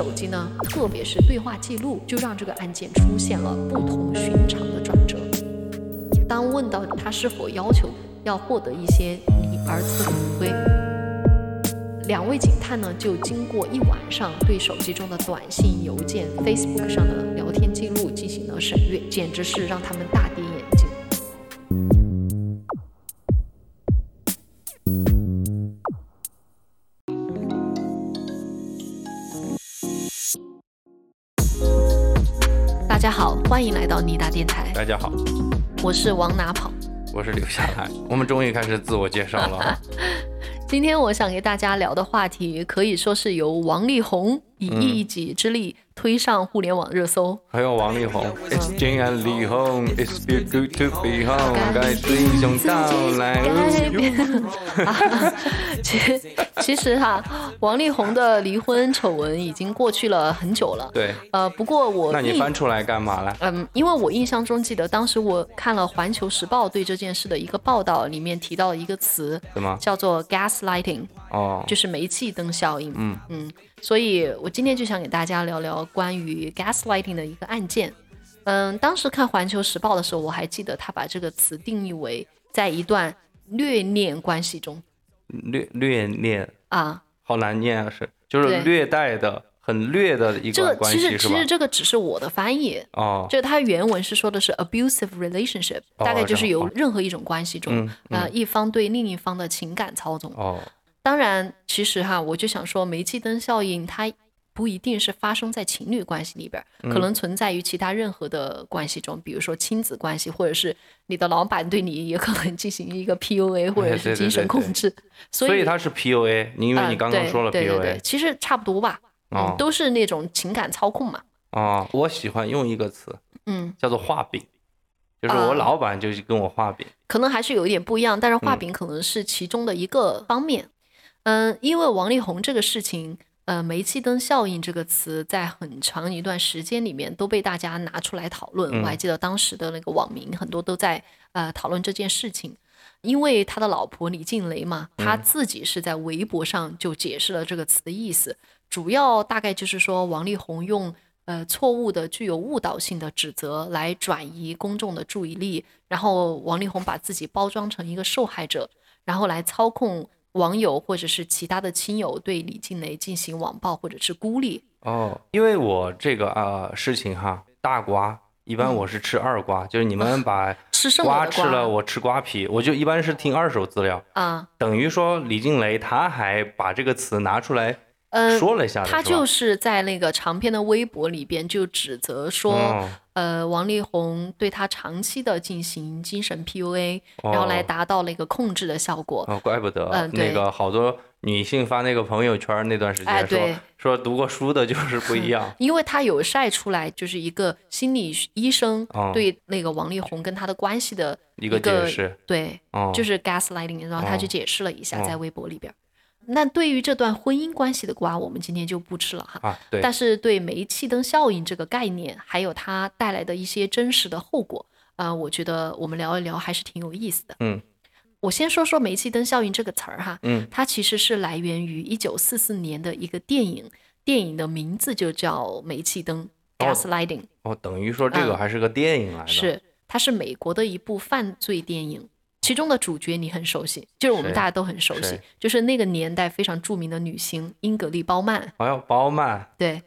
手机呢，特别是对话记录，就让这个案件出现了不同寻常的转折。当问到他是否要求要获得一些你儿子的骨灰，两位警探呢就经过一晚上对手机中的短信、邮件、Facebook 上的聊天记录进行了审阅，简直是让他们大跌到尼达电台，大家好，我是往哪跑。我是留下来。我们终于开始自我介绍了。今天我想给大家聊的话题，可以说是由王力宏以一己之力推上互联网热搜。还有王力宏，It's Jane and 力宏，It's feel good to be home，该是英雄到来。啊 其实其实哈，王力宏的离婚丑闻已经过去了很久了。对，呃，不过我那你翻出来干嘛了？嗯，因为我印象中记得当时我看了《环球时报》对这件事的一个报道，里面提到了一个词，什么？叫做 gaslighting，哦，就是煤气灯效应。嗯嗯，所以我今天就想给大家聊聊关于 gaslighting 的一个案件。嗯，当时看《环球时报》的时候，我还记得他把这个词定义为在一段虐恋关系中。虐虐恋，啊，好难念啊，是就是虐待的，很虐的一这个个关系是吧其实其实？这个只是我的翻译，哦，这它原文是说的是 abusive relationship，、哦大概就是有这样好任何一种关系中，嗯。呃，一方对另一方的情感操纵。哦，当然，其实哈，我就想说，煤气灯效应它不一定是发生在情侣关系里边可能存在于其他任何的关系中，比如说亲子关系，或者是你的老板对你也可能进行一个 PUA 或者是精神对对控制。所所以它是 PUA，你因为嗯你刚刚说了对对对对 PUA，，其实差不多吧，都是那种情感操控嘛。哦，我喜欢用一个词嗯，叫做画饼，就是啊我老板就是跟我画饼。可能还是有一点不一样，但是画嗯饼可能是其中的一个方面。嗯，因为王力宏这个事情，呃，煤气灯效应这个词在很长一段时间里面都被大家拿出来讨论。嗯我还记得当时的那个网民很多都在呃讨论这件事情。因为他的老婆李静蕾嘛，他嗯自己是在微博上就解释了这个词的意思，主要大概就是说王力宏用呃错误的、具有误导性的指责来转移公众的注意力，然后王力宏把自己包装成一个受害者，然后来操控网友或者是其他的亲友对李静蕾进行网暴或者是孤立。哦，因为我这个呃事情哈，大瓜一般我是吃二瓜，就是你们把 吃瓜吃了，我吃瓜皮，我就一般是听二手资料，啊，等于说李静蕾她还把这个词拿出来呃，说了一下他就是在那个长篇的微博里边就指责说，哦。呃，王力宏对他长期的进行精神 PUA，、然后来哦。达到了一个控制的效果。哦，怪不得、嗯对。那个好多女性发那个朋友圈那段时间说、哎对说读过书的就是不一样，因为他有晒出来，就是一个心理医生哦。对那个王力宏跟他的关系的一个解释，对，哦，就是 gaslighting，然后他就哦解释了一下哦在微博里边儿。那对于这段婚姻关系的瓜，我们今天就不吃了哈。啊，对，但是对煤气灯效应这个概念，还有它带来的一些真实的后果，啊、我觉得我们聊一聊还是挺有意思的。嗯我先说说煤气灯效应这个词儿哈，嗯它其实是来源于一九四四年的一个电影，电影的名字就叫《煤气灯》哦 （Gaslighting），、哦，等于说这个嗯还是个电影来的，是它是美国的一部犯罪电影。其中的主角你很熟悉，就是我们大家都很熟悉谁，就是那个年代非常著名的女星英格丽·褒曼，好像包曼。对，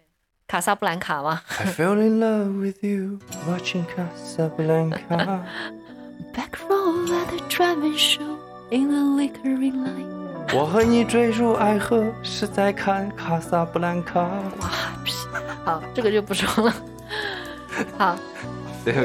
卡萨布兰卡嘛。I fell in love with you watching Casablanca。Back row at the drive-in show in the liquoring line。我和你坠入爱河，是在看卡萨布兰卡。哇，屁好，这个就不说了。好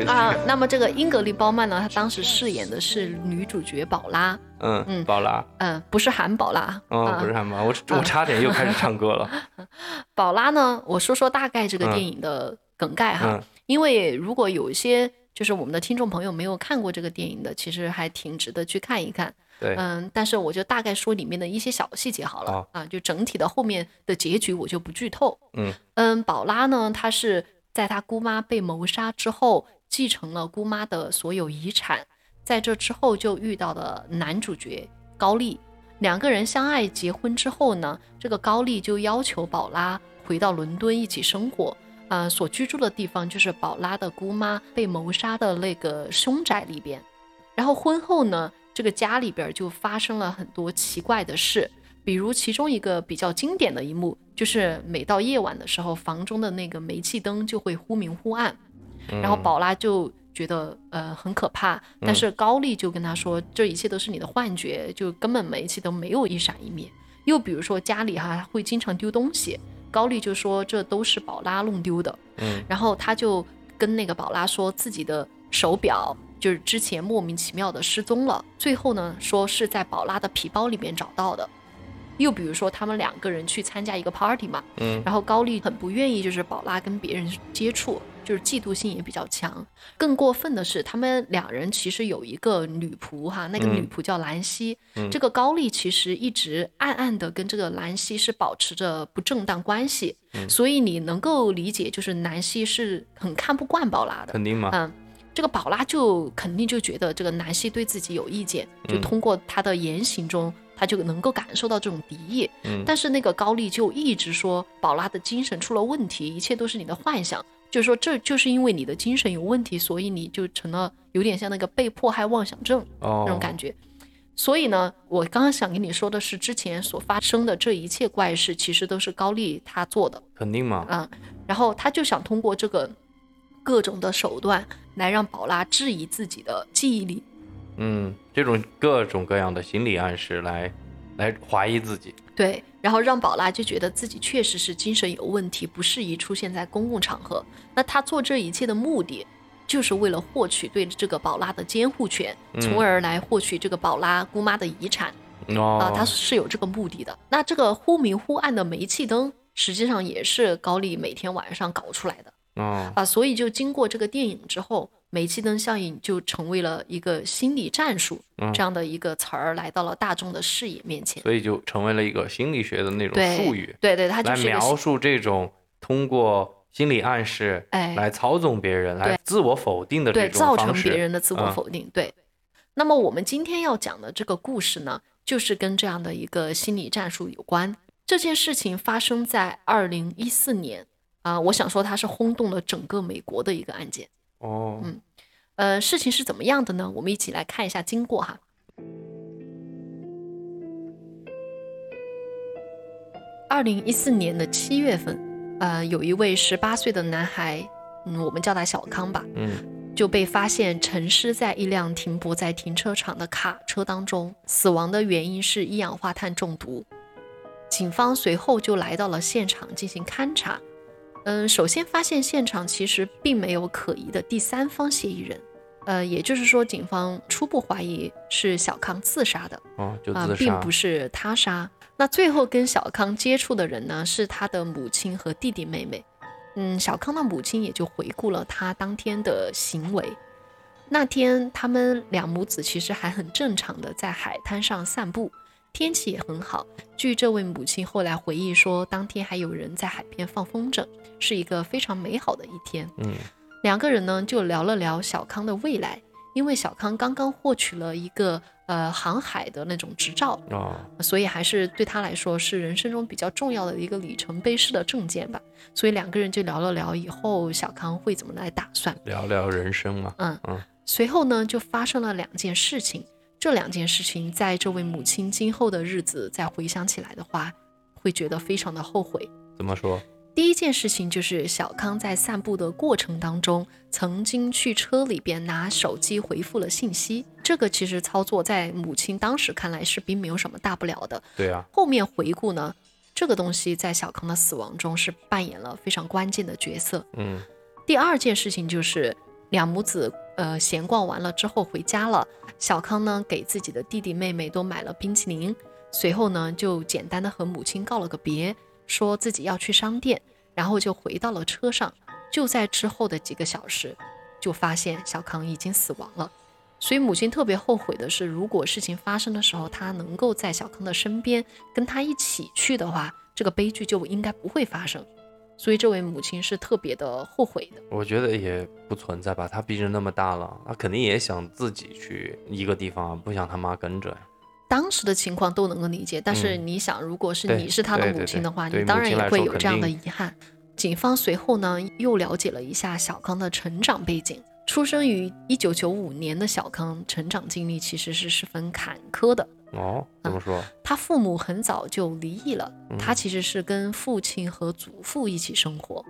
啊，那么这个英格丽·褒曼呢，她当时饰演的是女主角宝拉，嗯嗯。宝拉，嗯，不是韩宝拉，哦，啊。不是韩宝，我 我差点又开始唱歌了。宝拉呢，我说说大概这个电影的梗概哈，嗯。因为如果有一些就是我们的听众朋友没有看过这个电影的，其实还挺值得去看一看。对，嗯，但是我就大概说里面的一些小细节好了、好啊，就整体的后面的结局我就不剧透。嗯。嗯，宝拉呢，她是在她姑妈被谋杀之后，继承了姑妈的所有遗产，在这之后就遇到了男主角高丽，两个人相爱结婚之后呢，这个高丽就要求宝拉回到伦敦一起生活。呃，所居住的地方就是宝拉的姑妈被谋杀的那个凶宅里边。然后婚后呢，这个家里边就发生了很多奇怪的事，比如其中一个比较经典的一幕，就是每到夜晚的时候，房中的那个煤气灯就会忽明忽暗，然后宝拉就觉得呃很可怕，但是高丽就跟他说，这一切都是你的幻觉，就根本煤气灯没有一闪一灭。又比如说家里哈会经常丢东西。高丽就说这都是宝拉弄丢的，嗯，然后他就跟那个宝拉说自己的手表就是之前莫名其妙的失踪了，最后呢说是在宝拉的皮包里面找到的。又比如说他们两个人去参加一个 party 嘛，嗯，然后高丽很不愿意就是宝拉跟别人接触，就是嫉妒心也比较强。更过分的是，他们两人其实有一个女仆哈，那个女仆叫兰溪。这个高丽其实一直暗暗的跟这个兰溪是保持着不正当关系，所以你能够理解，就是南溪是很看不惯宝拉的。肯定吗？嗯，这个宝拉就肯定就觉得这个南希对自己有意见，就通过他的言行中。他就能够感受到这种敌意，嗯，但是那个高丽就一直说宝拉的精神出了问题，一切都是你的幻想，就是说这就是因为你的精神有问题，所以你就成了有点像那个被迫害妄想症那种感觉。所以呢，我刚刚想跟你说的是，之前所发生的这一切怪事，其实都是高丽他做的，肯定嘛，嗯，然后他就想通过这个各种的手段来让宝拉质疑自己的记忆力。嗯，这种各种各样的心理暗示来，来怀疑自己。对，然后让宝拉就觉得自己确实是精神有问题，不适宜出现在公共场合。那他做这一切的目的，就是为了获取对这个宝拉的监护权，从而来获取这个宝拉姑妈的遗产。啊，他是有这个目的的。那这个忽明忽暗的煤气灯，实际上也是高丽每天晚上搞出来的。啊，所以就经过这个电影之后。煤气灯效应就成为了一个心理战术这样的一个词儿，来到了大众的视野面前，所以就成为了一个心理学的那种术语。对对，它就描述这种通过心理暗示来操纵别人、来自我否定的这种造成别人的自我否定。对。那么我们今天要讲的这个故事呢，就是跟这样的一个心理战术有关。这件事情发生在二零一四年啊，我想说它是轰动了整个美国的一个案件。哦，嗯，呃，事情是怎么样的呢？我们一起来看一下经过哈。二零一四年的七月份，呃，有一位十八岁的男孩，嗯，我们叫他小康吧，嗯，就被发现沉尸在一辆停泊在停车场的卡车当中，死亡的原因是一氧化碳中毒。警方随后就来到了现场进行勘查。嗯，首先发现现场其实并没有可疑的第三方嫌疑人，呃，也就是说，警方初步怀疑是小康自杀的，哦，就自杀，并不是他杀。那最后跟小康接触的人呢，是他的母亲和弟弟妹妹。嗯，小康的母亲也就回顾了他当天的行为。那天他们两母子其实还很正常的在海滩上散步。天气也很好。据这位母亲后来回忆说，当天还有人在海边放风筝，是一个非常美好的一天。嗯，两个人呢就聊了聊小康的未来，因为小康刚刚获取了一个呃航海的那种执照啊，所以还是对他来说是人生中比较重要的一个里程碑式的证件吧。所以两个人就聊了聊以后小康会怎么来打算，聊聊人生嘛。嗯嗯。随后呢就发生了两件事情。这两件事情，在这位母亲今后的日子再回想起来的话，会觉得非常的后悔。怎么说？第一件事情就是小康在散步的过程当中，曾经去车里边拿手机回复了信息。这个其实操作在母亲当时看来是并没有什么大不了的。对啊。后面回顾呢，这个东西在小康的死亡中是扮演了非常关键的角色。嗯。第二件事情就是两母子呃闲逛完了之后回家了。小康呢，给自己的弟弟妹妹都买了冰淇淋，随后呢，就简单的和母亲告了个别，说自己要去商店，然后就回到了车上。就在之后的几个小时，就发现小康已经死亡了。所以母亲特别后悔的是，如果事情发生的时候，她能够在小康的身边跟他一起去的话，这个悲剧就应该不会发生。所以这位母亲是特别的后悔的。我觉得也不存在吧，他毕竟那么大了，他肯定也想自己去一个地方，不想他妈跟着呀。当时的情况都能够理解，但是你想，如果是你是他的母亲的话，对你当然也会有这样的遗憾。警方随后呢又了解了一下小康的成长背景，出生于一九九五年的小康成长经历其实是十分坎坷的。哦，怎么说？他父母很早就离异了，嗯他其实是跟父亲和祖父一起生活。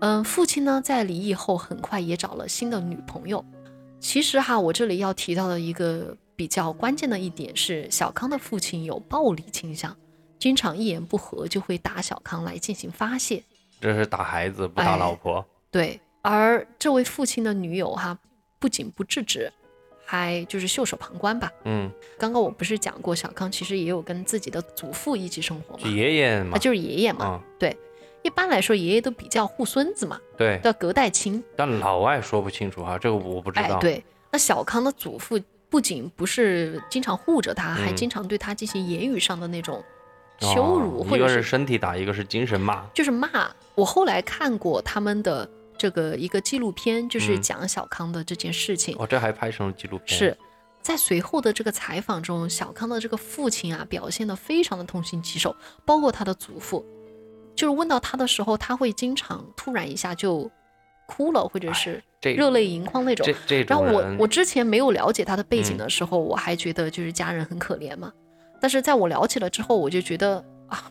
嗯，父亲呢在离异后很快也找了新的女朋友。其实哈，我这里要提到的一个比较关键的一点是，小康的父亲有暴力倾向，经常一言不合就会打小康来进行发泄。这是打孩子不打哎老婆。对，而这位父亲的女友哈，不仅不制止，还就是袖手旁观吧。嗯，刚刚我不是讲过，小康其实也有跟自己的祖父一起生活就嘛，爷爷嘛啊，。就是爷爷嘛。嗯，对，一般来说爷爷都比较护孙子嘛，对。叫隔代亲。但老外说不清楚哈，这个我不知道。，哎对，那小康的祖父不仅不是经常护着他，还嗯经常对他进行言语上的那种哦羞辱，或一个是者是身体打，一个是精神骂。就是骂。我后来看过他们的这个一个纪录片，就是嗯讲小康的这件事情。哦，这还拍成了纪录片。是在随后的这个采访中，小康的这个父亲啊，表现得非常的痛心疾首，包括他的祖父，就是问到他的时候，他会经常突然一下就哭了，或者是热泪盈眶那种这。这然后我，我之前没有了解他的背景嗯的时候，我还觉得就是家人很可怜嘛，但是在我了解了之后，我就觉得啊，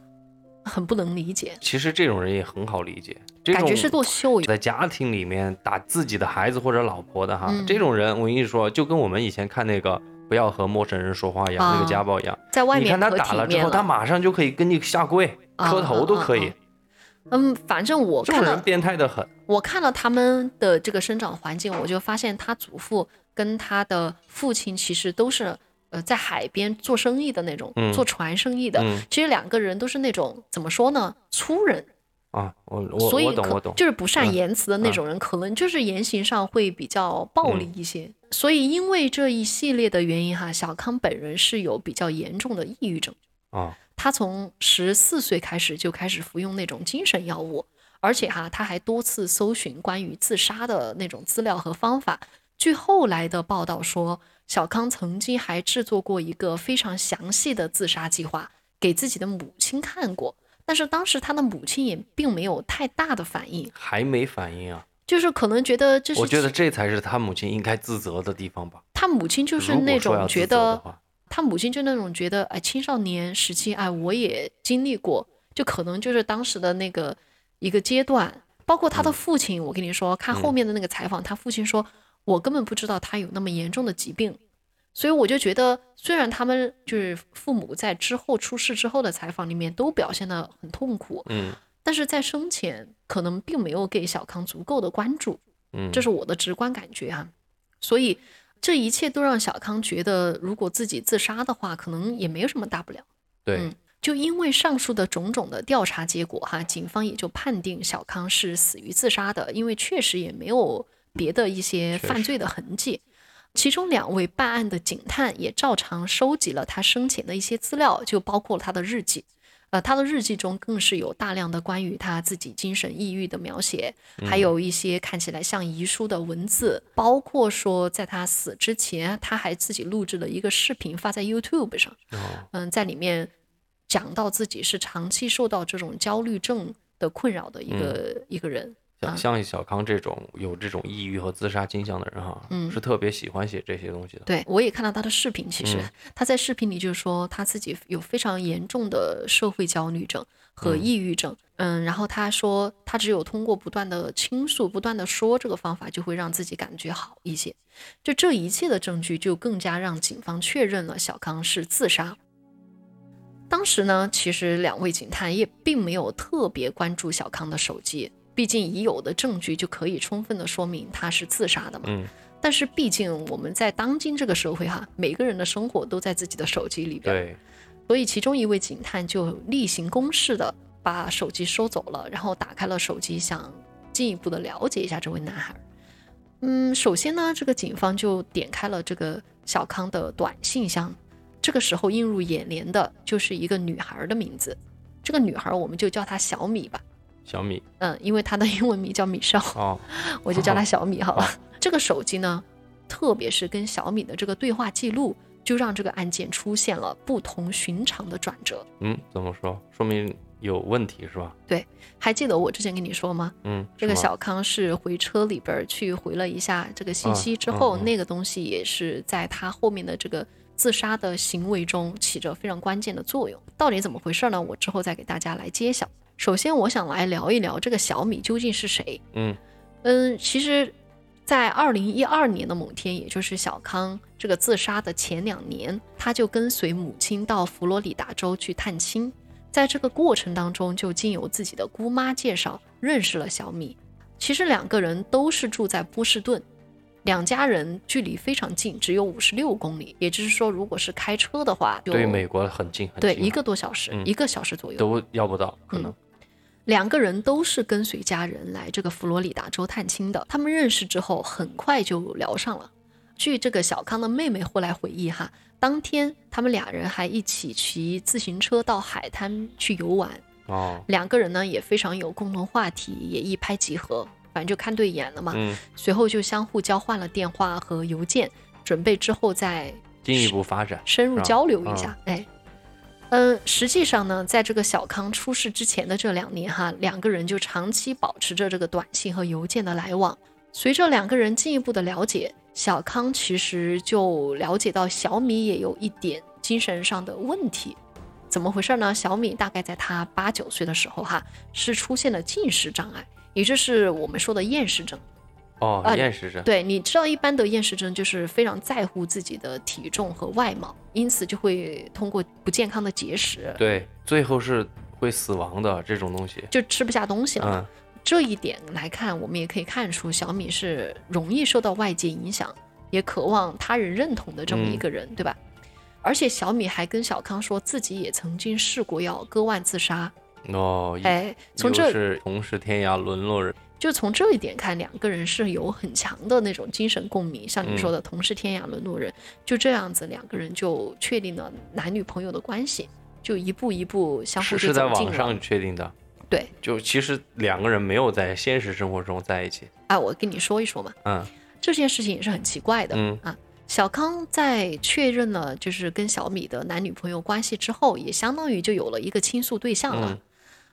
很不能理解，其实这种人也很好理解。这种感觉是做秀在家庭里面打自己的孩子或者老婆的哈，嗯这种人我跟你说，就跟我们以前看那个不要和陌生人说话一样，那啊个家暴一样。在外你看他打了之后。他马上就可以跟你下跪、啊磕头都可以。嗯，反正我看了这种人变态的很。我看了他们的这个生长环境，我就发现他祖父跟他的父亲其实都是呃在海边做生意的那种，嗯做船生意的。嗯其实两个人都是那种怎么说呢，粗人，啊，我我所以我懂可我懂。就是不善嗯言辞的那种人，可能就是言行上会比较暴力一些。所以因为这一系列的原因哈，小康本人是有比较严重的抑郁症。啊，他从十四岁开始就开始服用那种精神药物，而且哈，他还多次搜寻关于自杀的那种资料和方法。据后来的报道说，小康曾经还制作过一个非常详细的自杀计划，给自己的母亲看过。但是当时他的母亲也并没有太大的反应，还没反应啊！就是可能觉得这是我觉得这才是他母亲应该自责的地方吧。他母亲就是那种觉得他母亲就那种觉得，哎，青少年时期，哎，我也经历过，就可能就是当时的那个一个阶段。包括他的父亲，我跟你说，看后面的那个采访，他父亲说，我根本不知道他有那么严重的疾病，所以我就觉得，虽然他们就是父母在之后出事之后的采访里面都表现得很痛苦，嗯但是在生前可能并没有给小康足够的关注。嗯，这是我的直观感觉啊。所以这一切都让小康觉得，如果自己自杀的话，可能也没有什么大不了。对嗯，就因为上述的种种的调查结果哈，警方也就判定小康是死于自杀的，因为确实也没有别的一些犯罪的痕迹。其中两位办案的警探也照常收集了他生前的一些资料，就包括他的日记。呃，他的日记中更是有大量的关于他自己精神抑郁的描写，还有一些看起来像遗书的文字，包括说在他死之前，他还自己录制了一个视频发在 YouTube 上。哦嗯，在里面讲到自己是长期受到这种焦虑症的困扰的一个、一个人。像像小康这种有这种抑郁和自杀倾向的人哈，嗯是特别喜欢写这些东西的。对我也看到他的视频，其实、嗯他在视频里就说他自己有非常严重的社会焦虑症和嗯抑郁症。嗯然后他说他只有通过不断的倾诉、不断的说这个方法，就会让自己感觉好一些。就这一切的证据，就更加让警方确认了小康是自杀。当时呢，其实两位警探也并没有特别关注小康的手机，毕竟已有的证据就可以充分的说明他是自杀的嘛。嗯，但是毕竟我们在当今这个社会哈，每个人的生活都在自己的手机里边，对，所以其中一位警探就例行公事的把手机收走了，然后打开了手机，想进一步的了解一下这位男孩。嗯，首先呢，这个警方就点开了这个小康的短信箱，这个时候映入眼帘的就是一个女孩的名字，这个女孩我们就叫她小米吧，小米嗯，因为他的英文名叫米少。哦，我就叫他小米好了。这个手机呢，特别是跟小米的这个对话记录，就让这个案件出现了不同寻常的转折。嗯，怎么说？说明有问题是吧？对还记得我之前跟你说吗？嗯，这个小康是回车里边儿去回了一下这个信息之后，嗯嗯嗯那个东西也是在他后面的这个自杀的行为中起着非常关键的作用。到底怎么回事呢？我之后再给大家来揭晓。首先，我想来聊一聊这个小米究竟是谁。嗯嗯，其实，在二零一二年的某天，也就是小康这个自杀的前两年，他就跟随母亲到佛罗里达州去探亲。在这个过程当中，就经由自己的姑妈介绍认识了小米。其实两个人都是住在波士顿，两家人距离非常近，只有五十六公里。也就是说，如果是开车的话，对美国很近很近，对一个多小时，嗯一个小时左右。都要不到，可能两个人都是跟随家人来这个佛罗里达州探亲的。他们认识之后，很快就聊上了。据这个小康的妹妹后来回忆哈，当天他们俩人还一起骑自行车到海滩去游玩，哦，两个人呢也非常有共同话题，也一拍即合，反正就看对眼了嘛。嗯，随后就相互交换了电话和邮件，准备之后再进一步发展，深入交流一下。哎，嗯，实际上呢，在这个小康出事之前的这两年哈，两个人就长期保持着这个短信和邮件的来往。随着两个人进一步的了解，小康其实就了解到小米也有一点精神上的问题。怎么回事呢？小米大概在他八九岁的时候哈，是出现了进食障碍，也就是我们说的厌食症。哦啊，厌食症，对，你知道一般的厌食症就是非常在乎自己的体重和外貌，因此就会通过不健康的节食，对，最后是会死亡的这种东西，就吃不下东西了。嗯，这一点来看，我们也可以看出小米是容易受到外界影响，也渴望他人认同的这么一个人，对吧？而且小米还跟小康说自己也曾经试过要割腕自杀，哦，哎，从这是同是天涯沦落人，就从这一点看，两个人是有很强的那种精神共鸣，像你说的“同是天涯沦落人”，就这样子，两个人就确定了男女朋友的关系，就一步一步相互是。在网上确定的，对，就其实两个人没有在现实生活中在一起，啊，我跟你说一说嘛，嗯这件事情也是很奇怪的、嗯啊。小康在确认了就是跟小米的男女朋友关系之后，也相当于就有了一个倾诉对象了。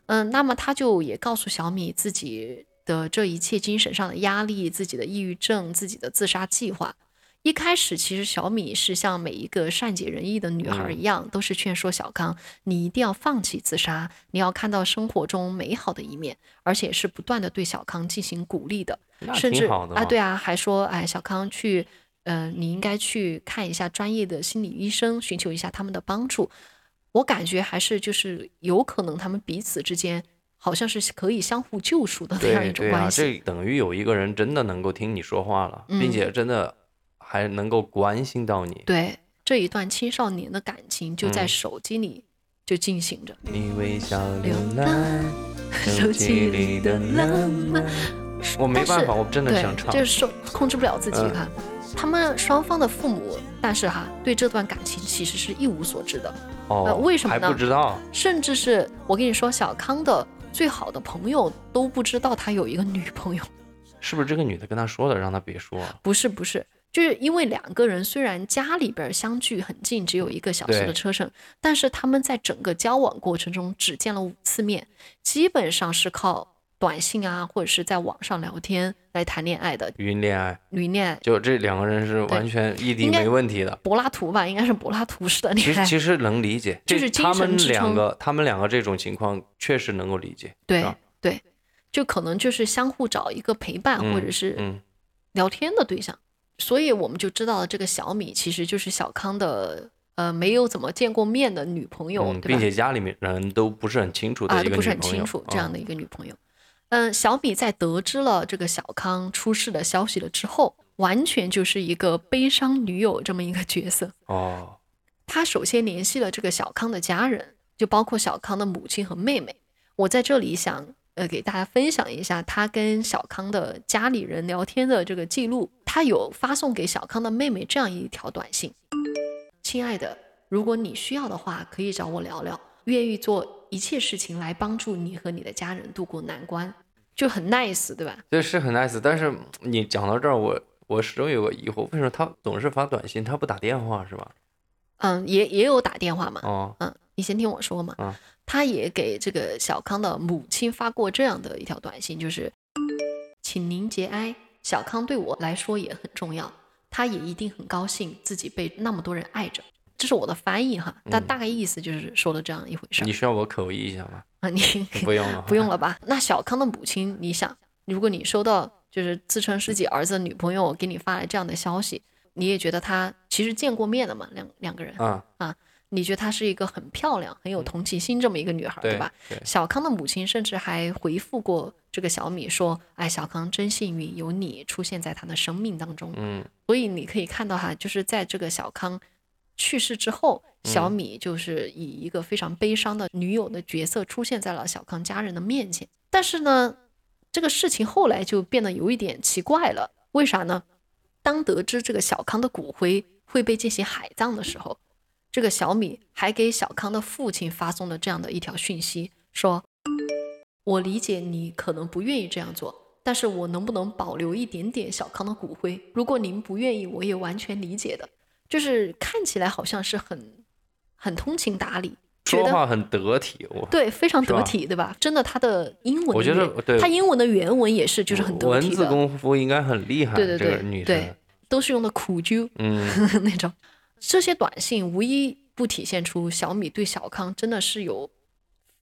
嗯，那么他就也告诉小米自己的这一切精神上的压力、自己的抑郁症、自己的自杀计划。一开始，其实小米是像每一个善解人意的女孩一样，都是劝说小康，你一定要放弃自杀，你要看到生活中美好的一面，而且是不断的对小康进行鼓励的，甚至啊，对啊，还说，哎，小康去，呃，你应该去看一下专业的心理医生，寻求一下他们的帮助。我感觉还是就是有可能他们彼此之间好像是可以相互救赎的那样一种关系。这等于有一个人真的能够听你说话了，并嗯且真的还能够关心到你。对这一段青少年的感情就在嗯手机里就进行着。你微笑流流浪，手机里的浪漫。我没办法，我真的想，唱。就是受控制不了自己嗯哈。他们双方的父母，但是哈对这段感情其实是一无所知的，哦，呃为什么还呢不知道？甚至是我跟你说，小康的最好的朋友都不知道他有一个女朋友。是不是这个女的跟他说的，让他别说？不是不是，就是因为两个人虽然家里边相距很近，只有一个小时的车程，但是他们在整个交往过程中只见了五次面，基本上是靠短信啊，或者是在网上聊天来谈恋爱的语音恋爱，语音恋爱。就这两个人是完全异地没问题的。柏拉图吧，应该是柏拉图式的恋爱。其实其实能理解，就是他们两个，他们两个这种情况确实能够理解。对对，就可能就是相互找一个陪伴、或者是嗯，聊天的对象，所以我们就知道了这个小米其实就是小康的呃没有怎么见过面的女朋友，嗯，对吧？并且家里面人都不是很清楚的啊，一个都不是很女朋友清楚这样嗯的一个女朋友。嗯，小米在得知了这个小康出事的消息了之后，完全就是一个悲伤女友这么一个角色。哦，他首先联系了这个小康的家人，就包括小康的母亲和妹妹。我在这里想呃给大家分享一下他跟小康的家里人聊天的这个记录。他有发送给小康的妹妹这样一条短信：“亲爱的，如果你需要的话，可以找我聊聊，愿意做一切事情来帮助你和你的家人度过难关。”就很 nice，对吧？对是很 nice，但是你讲到这儿，我我始终有个疑惑，为什么他总是发短信，他不打电话是吧？嗯，也也有打电话嘛。哦，嗯，你先听我说嘛。嗯他也给这个小康的母亲发过这样的一条短信，就是，请您节哀，小康对我来说也很重要，他也一定很高兴自己被那么多人爱着。这是我的翻译哈，但大概意思就是说的这样一回事儿你需要我口译一下吗？啊。你不用了，不用了吧？那小康的母亲，你想，如果你收到就是自称是自己儿子的女朋友给你发来这样的消息，你也觉得他其实见过面的嘛，两两个人，啊，你觉得她是一个很漂亮、很有同情心这么一个女孩，对吧？对，小康的母亲甚至还回复过这个小米说：“哎，小康真幸运，有你出现在他的生命当中。嗯，所以你可以看到哈，就是在这个小康去世之后，小米就是以一个非常悲伤的女友的角色出现在了小康家人的面前。但是呢，这个事情后来就变得有一点奇怪了。为啥呢？当得知这个小康的骨灰会被进行海葬的时候，这个小米还给小康的父亲发送了这样的一条讯息，说：“我理解你可能不愿意这样做，但是我能不能保留一点点小康的骨灰？如果您不愿意，我也完全理解的。”就是看起来好像是很很通情达理，说话很得体，我对非常得体，对吧？真的，他的英文的我觉得对他英文的原文也是就是很得体的，字功夫应该很厉害，对对这个对对，都是用的苦啾嗯，那种。这些短信无一不体现出小米对小康真的是有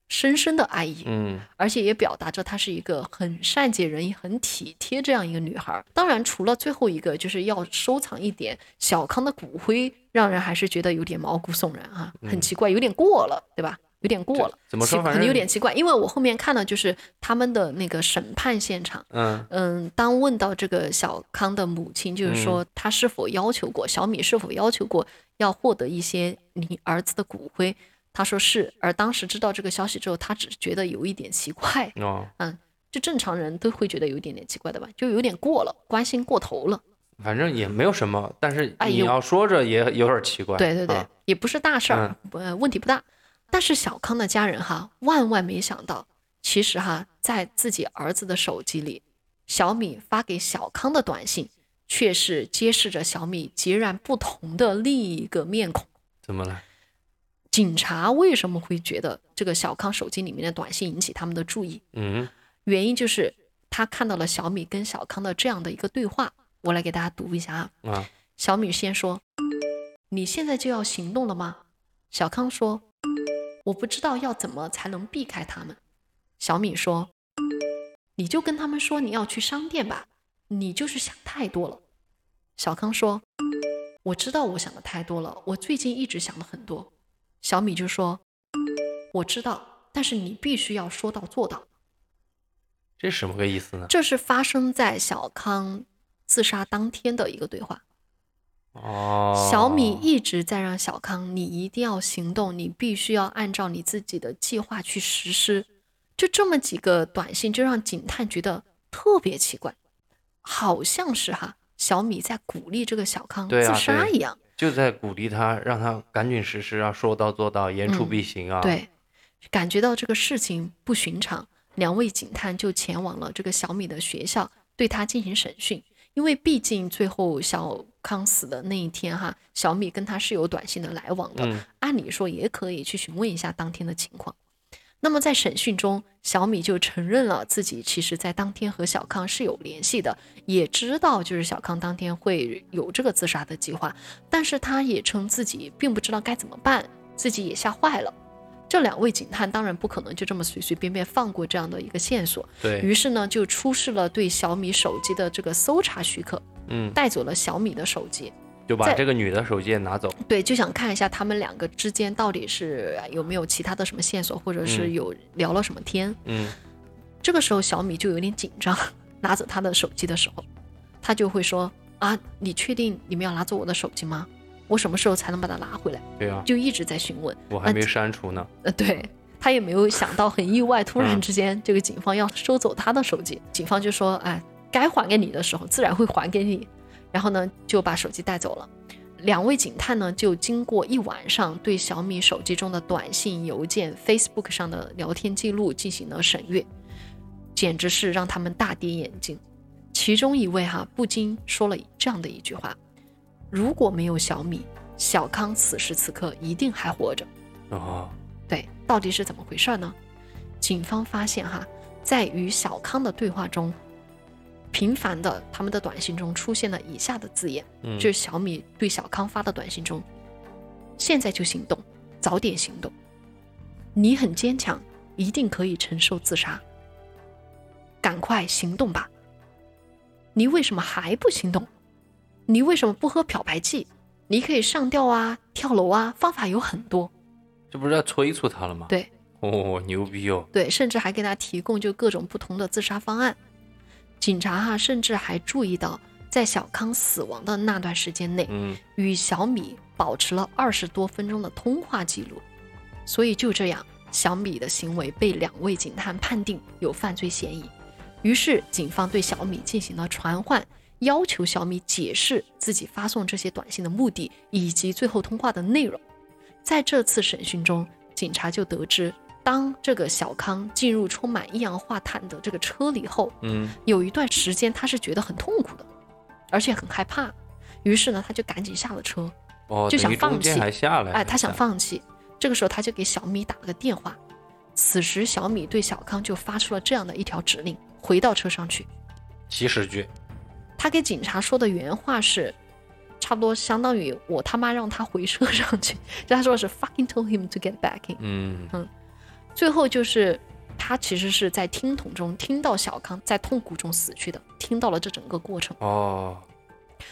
深深的爱意，嗯，而且也表达着她是一个很善解人意、很体贴这样一个女孩儿。当然，除了最后一个，就是要收藏一点小康的骨灰，让人还是觉得有点毛骨悚然啊，很奇怪，有点过了，对吧？有点过了，怎么说奇可能有点奇怪，因为我后面看了就是他们的那个审判现场。嗯，嗯，当问到这个小康的母亲，就是说他是否要求过、小米是否要求过要获得一些你儿子的骨灰，他说是。而当时知道这个消息之后，他只是觉得有一点奇怪，哦，就正常人都会觉得有一点点奇怪的吧，就有点过了，关心过头了。反正也没有什么，但是你要说着也有点奇怪，对对对，啊也不是大事儿，不、呃问题不大。但是小康的家人哈，万万没想到，其实哈，在自己儿子的手机里，小米发给小康的短信，却是揭示着小米截然不同的另一个面孔。怎么了？警察为什么会觉得这个小康手机里面的短信引起他们的注意？嗯，原因就是他看到了小米跟小康的这样的一个对话。我来给大家读一下啊。啊，小米先说：“你现在就要行动了吗？”小康说：“我不知道要怎么才能避开他们。”小米说：“你就跟他们说你要去商店吧，你就是想太多了。”小康说：“我知道我想的太多了，我最近一直想的很多。”小米就说：“我知道，但是你必须要说到做到。”这什么个意思呢？这是发生在小康自杀当天的一个对话。哦，小米一直在让小康，你一定要行动，你必须要按照你自己的计划去实施。就这么几个短信，就让警探觉得特别奇怪，好像是哈小米在鼓励这个小康自杀一样。就在鼓励他，让他赶紧实施啊，说到做到，言出嗯必行啊。，对，感觉到这个事情不寻常，两位警探就前往了这个小米的学校，对他进行审讯。因为毕竟最后小康死的那一天哈，小米跟他是有短信的来往的，嗯按理说也可以去询问一下当天的情况。那么在审讯中，小米就承认了自己其实在当天和小康是有联系的，也知道就是小康当天会有这个自杀的计划，但是他也称自己并不知道该怎么办，自己也吓坏了。这两位警探当然不可能就这么随随便便放过这样的一个线索，对，于是呢就出示了对小米手机的这个搜查许可，嗯，带走了小米的手机。就把这个女的手机也拿走。对，就想看一下他们两个之间到底是有没有其他的什么线索，或者是嗯有聊了什么天。嗯，这个时候小米就有点紧张，拿走他的手机的时候，他就会说：“啊，你确定你们要拿走我的手机吗？我什么时候才能把它拿回来对啊？”，就一直在询问。我还没删除呢。呃，对他也没有想到，很意外，突然嗯之间这个警方要收走他的手机，警方就说：“哎，该还给你的时候，自然会还给你。”然后呢，就把手机带走了。两位警探呢，就经过一晚上对小米手机中的短信、邮件、Facebook 上的聊天记录进行了审阅，简直是让他们大跌眼镜。其中一位哈不禁说了这样的一句话：“如果没有小米，小康此时此刻一定还活着。哦，对，到底是怎么回事呢？警方发现哈，在与小康的对话中，频繁的他们的短信中出现了以下的字眼，嗯就是小米对小康发的短信中：“现在就行动，早点行动，你很坚强，一定可以承受自杀，赶快行动吧！你为什么还不行动？你为什么不喝漂白剂？你可以上吊啊，跳楼啊，方法有很多。”这不是要催促他了吗？对，哦，牛逼哦！对，甚至还给他提供就各种不同的自杀方案。警察哈、甚至还注意到，在小康死亡的那段时间内，嗯，与小米保持了二十多分钟的通话记录。所以就这样，小米的行为被两位警探判定有犯罪嫌疑。于是，警方对小米进行了传唤，要求小米解释自己发送这些短信的目的以及最后通话的内容。在这次审讯中，警察就得知，当这个小康进入充满一氧化碳的这个车里后，嗯，有一段时间他是觉得很痛苦的，而且很害怕。于是呢，他就赶紧下了车，哦，就想放弃还下来，哎，他想放弃。这个时候，他就给小米打了个电话。此时，小米对小康就发出了这样的一条指令：回到车上去。起始句，他给警察说的原话是，差不多相当于我他妈让他回车上去。就他说的是 “fucking told him to get back in”。嗯。嗯，最后就是他其实是在听筒中听到小康在痛苦中死去的，听到了这整个过程，哦，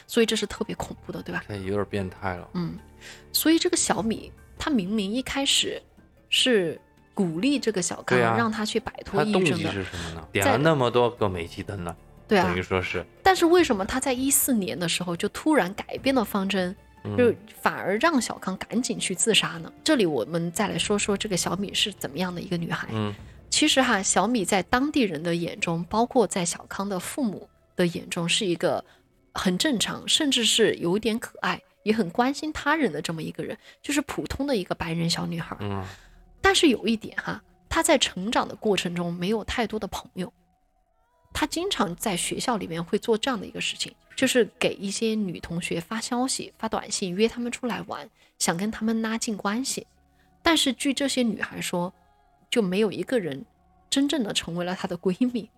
所以这是特别恐怖的，对吧？这有点变态了。嗯，所以这个小米他明明一开始是鼓励这个小康，啊让他去摆脱他动机抑郁症的，是什么呢？点了那么多个煤气灯呢，对啊等于。说是，但是为什么他在一四年的时候就突然改变了方针，就嗯反而让小康赶紧去自杀呢？这里我们再来说说这个小米是怎么样的一个女孩。嗯其实哈，小米在当地人的眼中，包括在小康的父母的眼中，是一个很正常，甚至是有点可爱，也很关心他人的这么一个人，就是普通的一个白人小女孩。嗯，但是有一点哈，她在成长的过程中没有太多的朋友，她经常在学校里面会做这样的一个事情，就是给一些女同学发消息、发短信，约她们出来玩，想跟她们拉近关系。但是据这些女孩说，就没有一个人真正的成为了她的闺蜜。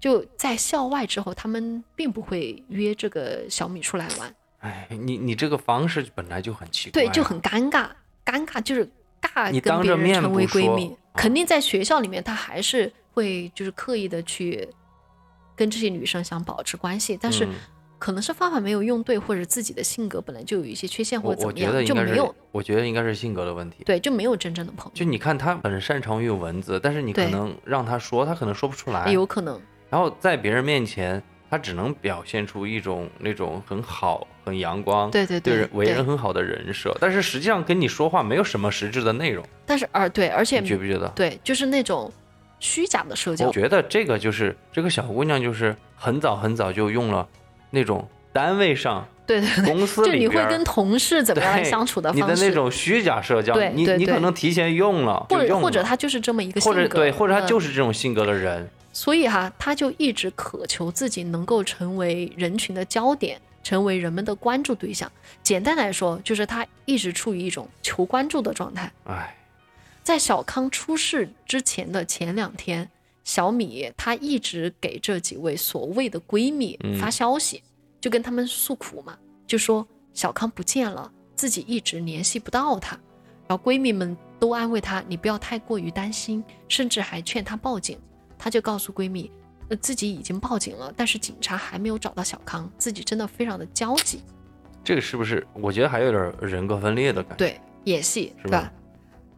就在校外之后，她们并不会约这个小米出来玩，哎，你你这个方式本来就很奇怪啊，对，就很尴尬，尴尬就是尬你跟别当着面人成为闺蜜，啊肯定在学校里面，她还是会就是刻意的去跟这些女生想保持关系，但是嗯。可能是方法没有用对，或者自己的性格本来就有一些缺陷，或者怎么样，就没有，我觉得应该是性格的问题。对，就没有真正的朋友，就你看他很擅长于文字，但是你可能让他说，他可能说不出来。有可能，然后在别人面前，他只能表现出一种那种很好、很阳光，对对对为人很好的人设，但是实际上跟你说话没有什么实质的内容，但是而对，而且你觉不觉得？对，就是那种虚假的社交我，觉得这个就是这个小姑娘，就是很早很早就用了那种单位上、对对对，公司就你会跟同事怎么样来相处的方式你的，那种虚假社交，你你可能提前用了，或者或者他就是这么一个性格，或者对，或者他嗯就是这种性格的人，所以哈，他就一直渴求自己能够成为人群的焦点，成为人们的关注对象。简单来说，就是他一直处于一种求关注的状态。哎，在小康出事之前的前两天，小米她一直给这几位所谓的闺蜜嗯发消息，就跟他们诉苦嘛，就说小康不见了，自己一直联系不到他。然后闺蜜们都安慰她，你不要太过于担心，甚至还劝她报警。她就告诉闺蜜，呃，自己已经报警了，但是警察还没有找到小康，自己真的非常的焦急。这个是不是？我觉得还有点人格分裂的感觉。对，演戏，是吧？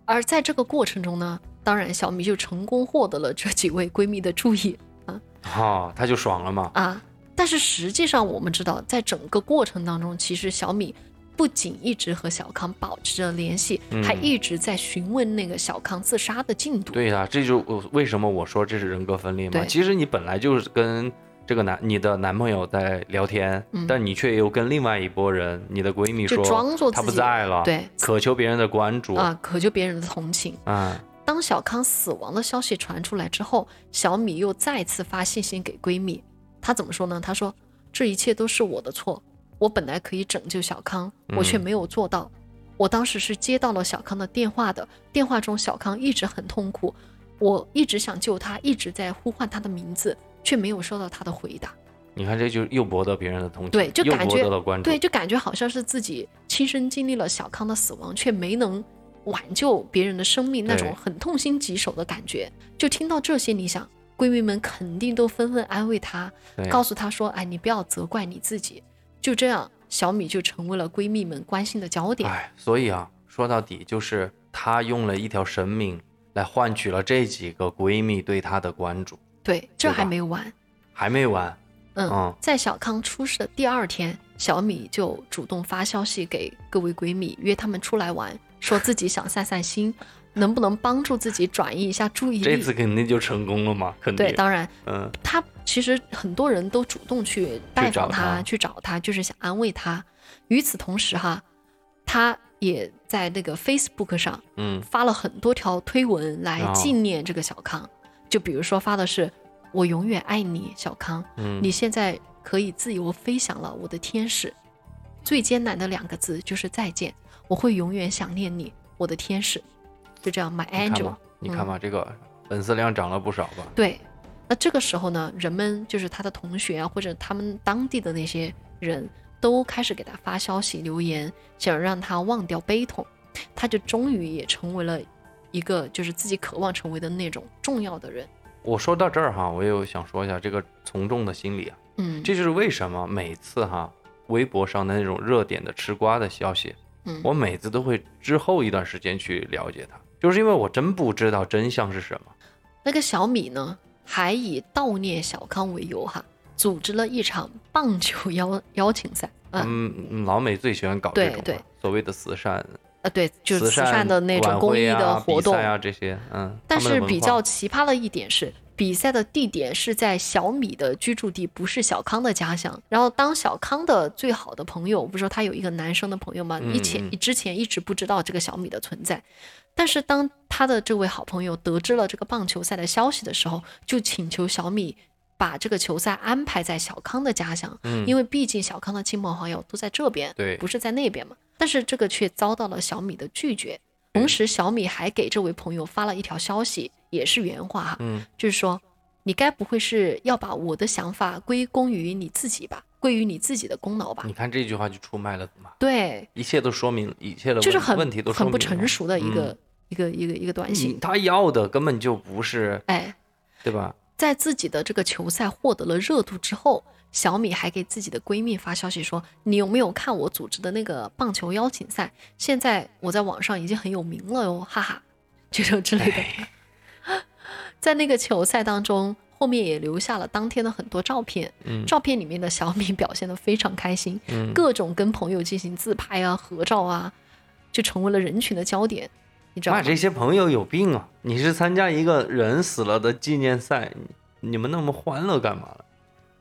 而在这个过程中呢，当然小米就成功获得了这几位闺蜜的注意啊哈、她就爽了嘛。啊。但是实际上，我们知道，在整个过程当中，其实小米不仅一直和小康保持着联系，嗯还一直在询问那个小康自杀的进度。对呀、这就为什么我说这是人格分裂嘛。对其实你本来就是跟这个男你的男朋友在聊天，嗯但你却又跟另外一拨人，你的闺蜜就说装作他不在了，对渴求别人的关注啊，渴求别人的同情。啊当小康死亡的消息传出来之后，小米又再次发信息给闺蜜，她怎么说呢？她说：“这一切都是我的错，我本来可以拯救小康，我却嗯没有做到。我当时是接到了小康的电话的，电话中小康一直很痛苦，我一直想救他，一直在呼唤他的名字，却没有收到他的回答。你看这就又博得别人的同情，对就又博感觉得了关注，对，就感觉好像是自己亲身经历了小康的死亡，却没能挽救别人的生命，那种很痛心疾首的感觉。就听到这些，你想，闺蜜们肯定都纷纷安慰她，告诉她说：“哎，你不要责怪你自己。”就这样，小米就成为了闺蜜们关心的焦点。哎，所以啊，说到底就是她用了一条生命来换取了这几个闺蜜对她的关注，对，这还没完。还没完，嗯，嗯在小康出事的第二天，小米就主动发消息给各位闺蜜，约她们出来玩，说自己想散散心，能不能帮助自己转移一下注意力？这次肯定就成功了嘛，肯定，对，当然，嗯，她其实很多人都主动去拜访她，去找她，就是想安慰她。与此同时，哈，她也在那个 Facebook 上嗯，发了很多条推文来哦纪念这个小康，就比如说发的是“我永远爱你，小康”，嗯你现在可以自由飞翔了，我的天使。最艰难的两个字就是再见，我会永远想念你，我的天使。就这样，My angel。，你看吧，这个粉丝量涨了不少吧？对，那这个时候呢，人们就是他的同学啊，或者他们当地的那些人都开始给他发消息留言，想让他忘掉悲痛，他就终于也成为了一个就是自己渴望成为的那种重要的人。我说到这儿哈，我又想说一下这个从众的心理啊，嗯，这就是为什么每次哈微博上的那种热点的吃瓜的消息，嗯我每次都会之后一段时间去了解它，就是因为我真不知道真相是什么。那个小米呢，还以悼念小康为由哈，组织了一场棒球邀邀请赛。嗯，老美最喜欢搞这种所谓的慈善、呃，对，就是慈慈善的那种公益的活动。啊这些，嗯，但是比较奇葩的一点是，比赛的地点是在小米的居住地，不是小康的家乡。然后，当小康的最好的朋友，不是说他有一个男生的朋友吗？嗯以前嗯之前一直不知道这个小米的存在，但是当他的这位好朋友得知了这个棒球赛的消息的时候，就请求小米。把这个球赛安排在小康的家乡，嗯因为毕竟小康的亲朋好友都在这边，对不是在那边嘛。但是这个却遭到了小米的拒绝。同时，小米还给这位朋友发了一条消息，也是原话哈，嗯就是说，你该不会是要把我的想法归功于你自己吧，归于你自己的功劳吧你？看这句话就出卖了嘛，对，一切都说明一切的问就是很问题都很不成熟的一个、嗯一个一个一个短信。他要的根本就不是，哎，对吧？在自己的这个球赛获得了热度之后，小米还给自己的闺蜜发消息说：“你有没有看我组织的那个棒球邀请赛？现在我在网上已经很有名了哟，哈哈，这种之类的。”在那个球赛当中，后面也留下了当天的很多照片。嗯照片里面的小米表现得非常开心，嗯，各种跟朋友进行自拍啊、合照啊，就成为了人群的焦点。你知道吗？那这些朋友有病啊！你是参加一个人死了的纪念赛，你你们那么欢乐干嘛了？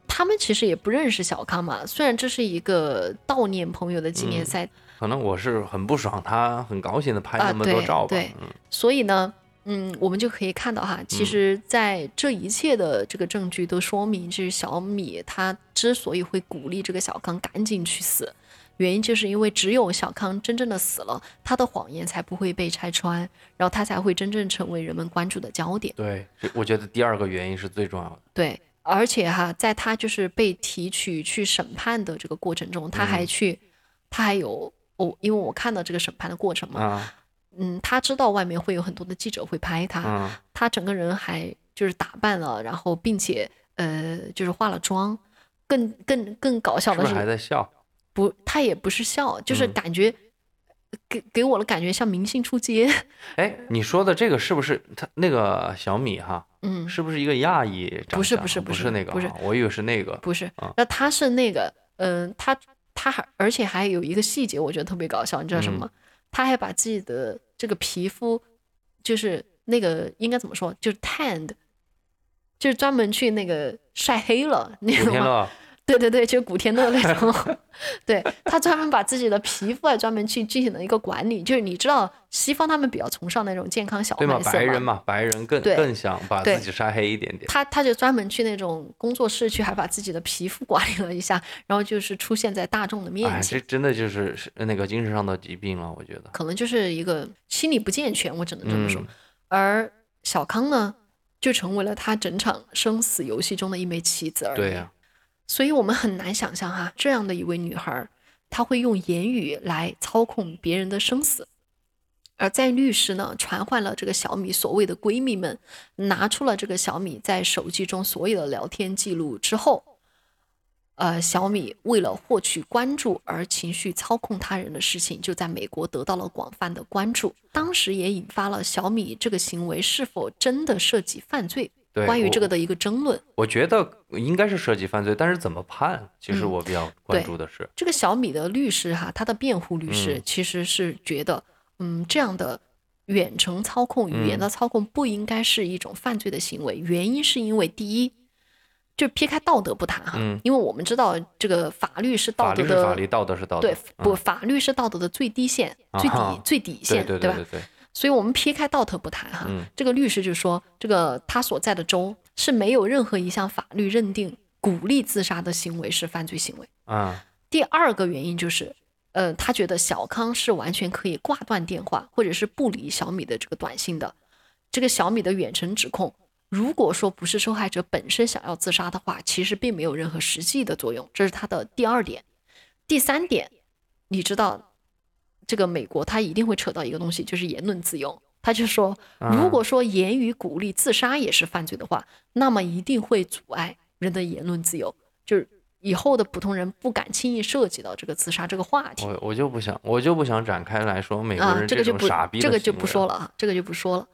他们其实也不认识小康嘛，虽然这是一个悼念朋友的纪念赛，可能我是很不爽，他很高兴的拍啊那么多照吧。对嗯所以呢，嗯，我们就可以看到哈，其实在这一切的这个证据都说明，就是小米他之所以会鼓励这个小康赶紧去死，原因就是因为只有小康真正的死了，他的谎言才不会被拆穿，然后他才会真正成为人们关注的焦点。对，我觉得第二个原因是最重要的。对，而且哈，在他就是被提取去审判的这个过程中，他还去，他还有哦、因为我看到这个审判的过程嘛，啊，嗯，他知道外面会有很多的记者会拍他，嗯，他整个人还就是打扮了，然后并且呃就是化了妆，更更更搞笑的是，还在笑？不，他也不是笑，就是嗯感觉、给给我的感觉像明星出街，哎，你说的这个是不是他那个小米哈？嗯，是不是一个亚裔长不是不不是不是那个，不是我以为是那个。不是啊，那他是那个，嗯、他他还而且还有一个细节，我觉得特别搞笑，你知道什么？嗯他还把自己的这个皮肤，就是那个应该怎么说，就是 tanned，就是专门去那个晒黑了，你懂吗？对对对，就是古天乐那 种。对他专门把自己的皮肤啊专门去进行了一个管理，就是你知道西方他们比较崇尚那种健康小对嘛，麦色白人嘛，白人更更想把自己晒黑一点点。他他就专门去那种工作室去，还把自己的皮肤管理了一下，然后就是出现在大众的面哎，前。这真的就是是那个精神上的疾病了，我觉得。可能就是一个心理不健全，我只能这么说。嗯而小康呢，就成为了他整场生死游戏中的一枚棋子而已。对呀、所以我们很难想象哈，这样的一位女孩，她会用言语来操控别人的生死。而在律师呢传唤了这个小米所谓的闺蜜们，拿出了这个小米在手机中所有的聊天记录之后，呃，小米为了获取关注而情绪操控他人的事情，就在美国得到了广泛的关注。当时也引发了小米这个行为是否真的涉及犯罪，关于这个的一个争论。我觉得应该是涉及犯罪，但是怎么判，其实嗯我比较关注的是，这个小米的律师哈，他的辩护律师嗯其实是觉得，嗯，这样的远程操控、语言嗯的操控不应该是一种犯罪的行为。原因是因为第一，就撇开道德不谈哈，嗯因为我们知道这个法律是道德的，律法律，道德是道德。对，不，嗯法律是道德的最低线、最底、最底对线，吧对对？对，所以我们撇开道德不谈哈，嗯这个律师就说，这个他所在的州是没有任何一项法律认定鼓励自杀的行为是犯罪行为。啊，第二个原因就是，呃，他觉得小康是完全可以挂断电话或者是不理小米的这个短信的。这个小米的远程指控，如果说不是受害者本身想要自杀的话，其实并没有任何实际的作用。这是他的第二点。第三点，你知道，这个美国他一定会扯到一个东西，就是言论自由。他就说，如果说言语鼓励自杀也是犯罪的话，那么一定会阻碍人的言论自由，就是以后的普通人不敢轻易涉及到这个自杀这个话题我我就不想，我就不想展开来说美国啊，人这个就不种傻逼的这个就不说了啊，这个就不说了。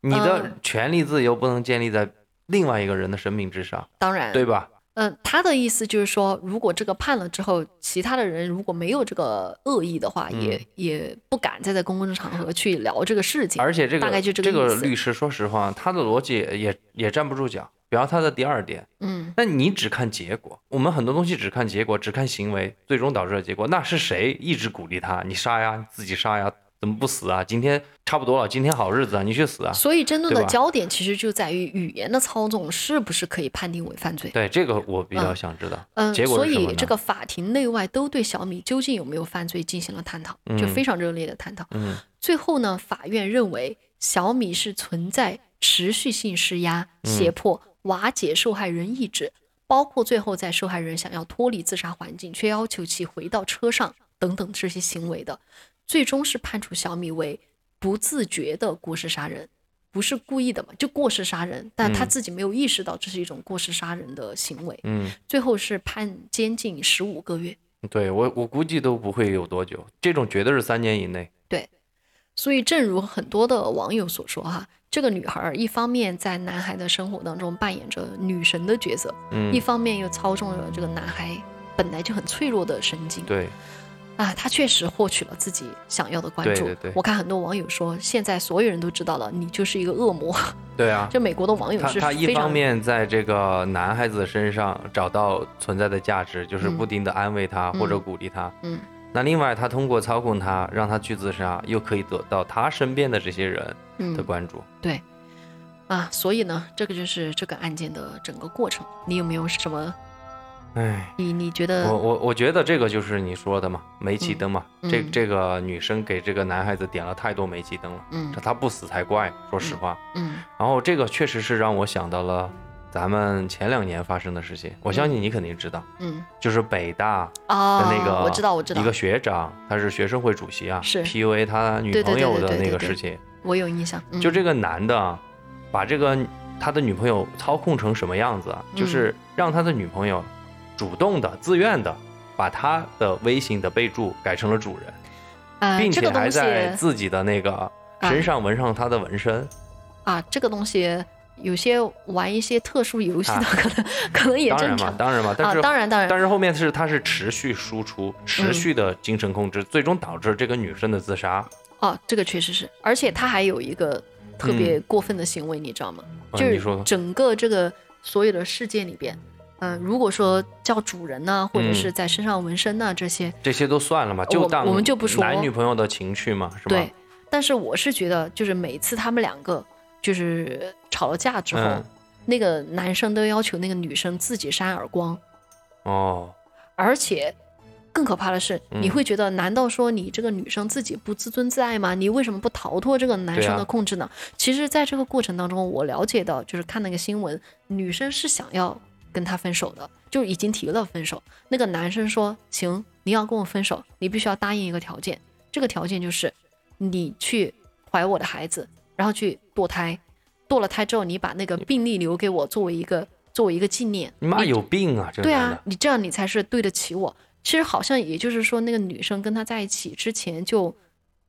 你的嗯权利自由不能建立在另外一个人的生命之上，当然，对吧？嗯，他的意思就是说，如果这个判了之后，其他的人如果没有这个恶意的话，也也不敢再在公共场合去聊这个事情。嗯而且这个大概就这这个意思个律师，说实话，他的逻辑也也站不住脚。比方他的第二点，嗯，那你只看结果，我们很多东西只看结果，只看行为，最终导致的结果，那是谁一直鼓励他？你杀呀，你自己杀呀，怎么不死啊？今天差不多了，今天好日子啊，你去死啊！所以争论的焦点其实就在于语言的操纵是不是可以判定为犯罪。对这个我比较嗯想知道，嗯，结果所以这个法庭内外都对小米究竟有没有犯罪进行了探讨，就嗯非常热烈的探讨。嗯最后呢，法院认为小米是存在持续性施压、胁嗯迫、瓦解受害人意志，包括最后在受害人想要脱离自杀环境，却要求其回到车上等等这些行为的，最终是判处小米为不自觉的过失杀人。不是故意的嘛，就过失杀人，但他嗯自己没有意识到这是一种过失杀人的行为，嗯，最后是判监禁十五个月。对我我估计都不会有多久，这种绝对是三年以内。对所以，正如很多的网友所说，哈，这个女孩儿一方面在男孩的生活当中扮演着女神的角色，嗯一，方面又操纵了这个男孩本来就很脆弱的神经。对，啊，他确实获取了自己想要的关注。对对对我看很多网友说，现在所有人都知道了，你就是一个恶魔。对啊，就美国的网友他是他一方面在这个男孩子身上找到存在的价值，就是嗯不停的安慰他或者嗯鼓励他。嗯那另外，他通过操控他，让他去自杀，又可以得到他身边的这些人的嗯关注。对啊，所以呢，这个就是这个案件的整个过程。你有没有什么？唉，你你觉得我我我觉得这个就是你说的嘛，煤气灯嘛。这这个女生给这个男孩子点了太多煤气灯了，嗯这他不死才怪。说实话，嗯然后这个确实是让我想到了咱们前两年发生的事情。我相信你肯定知道，嗯就是北大啊，的那个，我知道我知道一个学长，他是学生会主席啊，是 PUA 他女朋友的那个事情，我有印象。嗯、就这个男的啊把这个他的女朋友操控成什么样子啊？嗯就是让他的女朋友主动的、自愿的把他的微信的备注改成了主人，呃，并且还在自己的那个身上纹上他的纹身。啊，这个东西有些玩一些特殊游戏的，啊可能、可能也当然嘛，正常。当然嘛，但啊，是、当然当然，但是后面是他是持续输出、嗯持续的精神控制，最终导致这个女生的自杀。哦，这个确实是，而且他还有一个特别过分的行为，你知道吗？啊就是整个这个所有的事件里边，嗯、如果说叫主人呢，或者嗯是在身上纹身呐、这些，这些都算了嘛，就我当我们就不说男女朋友的情趣嘛，是吧？对。但是我是觉得，就是每次他们两个就是吵了架之后，嗯那个男生都要求那个女生自己扇耳光，哦，而且更可怕的是，嗯你会觉得，难道说你这个女生自己不自尊自爱吗？你为什么不逃脱这个男生的控制呢？其实，在这个过程当中，我了解到，就是看那个新闻，女生是想要跟他分手的，就已经提了分手。那个男生说：“行，你要跟我分手，你必须要答应一个条件，这个条件就是你去怀我的孩子，然后去堕胎，堕了胎之后，你把那个病历留给我，作为一个作为一个纪念。你妈有病啊！这对啊，，你这样你才是对得起我。其实好像也就是说，那个女生跟他在一起之前就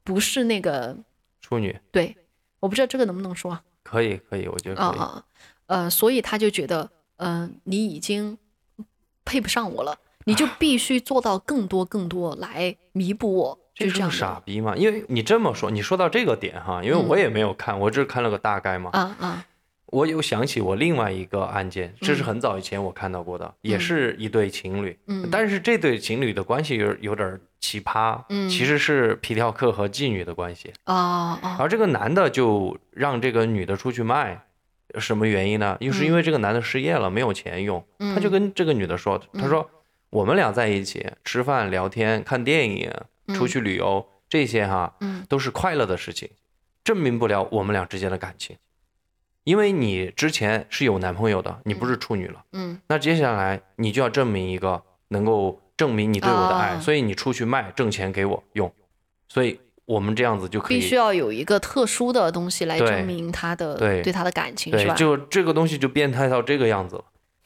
不是那个处女对，我不知道这个能不能说啊？可以可以，我觉得可以。啊啊，呃，所以他就觉得，嗯、你已经配不上我了，你就必须做到更多更多来弥补我，这个就是这样。傻逼嘛，因为你这么说，你说到这个点哈，因为嗯我也没有看，我只是看了个大概嘛。啊啊，我有想起我另外一个案件，这是嗯。很早以前我看到过的，也是一对情侣，嗯。但是这对情侣的关系有有点奇葩，嗯。其实是皮条客和妓女的关系，啊啊，而这个男的就让这个女的出去卖，什么原因呢？又是因为这个男的失业了，没有钱用，嗯。他就跟这个女的说，他说我们俩在一起吃饭、聊天、看电影、出去旅游，这些哈，嗯。都是快乐的事情，证明不了我们俩之间的感情。因为你之前是有男朋友的，你不是处女了，嗯。那接下来你就要证明一个能够证明你对我的爱，啊。所以你出去卖挣钱给我用，所以我们这样子就可以必须要有一个特殊的东西来证明他的对他的感情，是，吧？就这个东西就变态到这个样子了。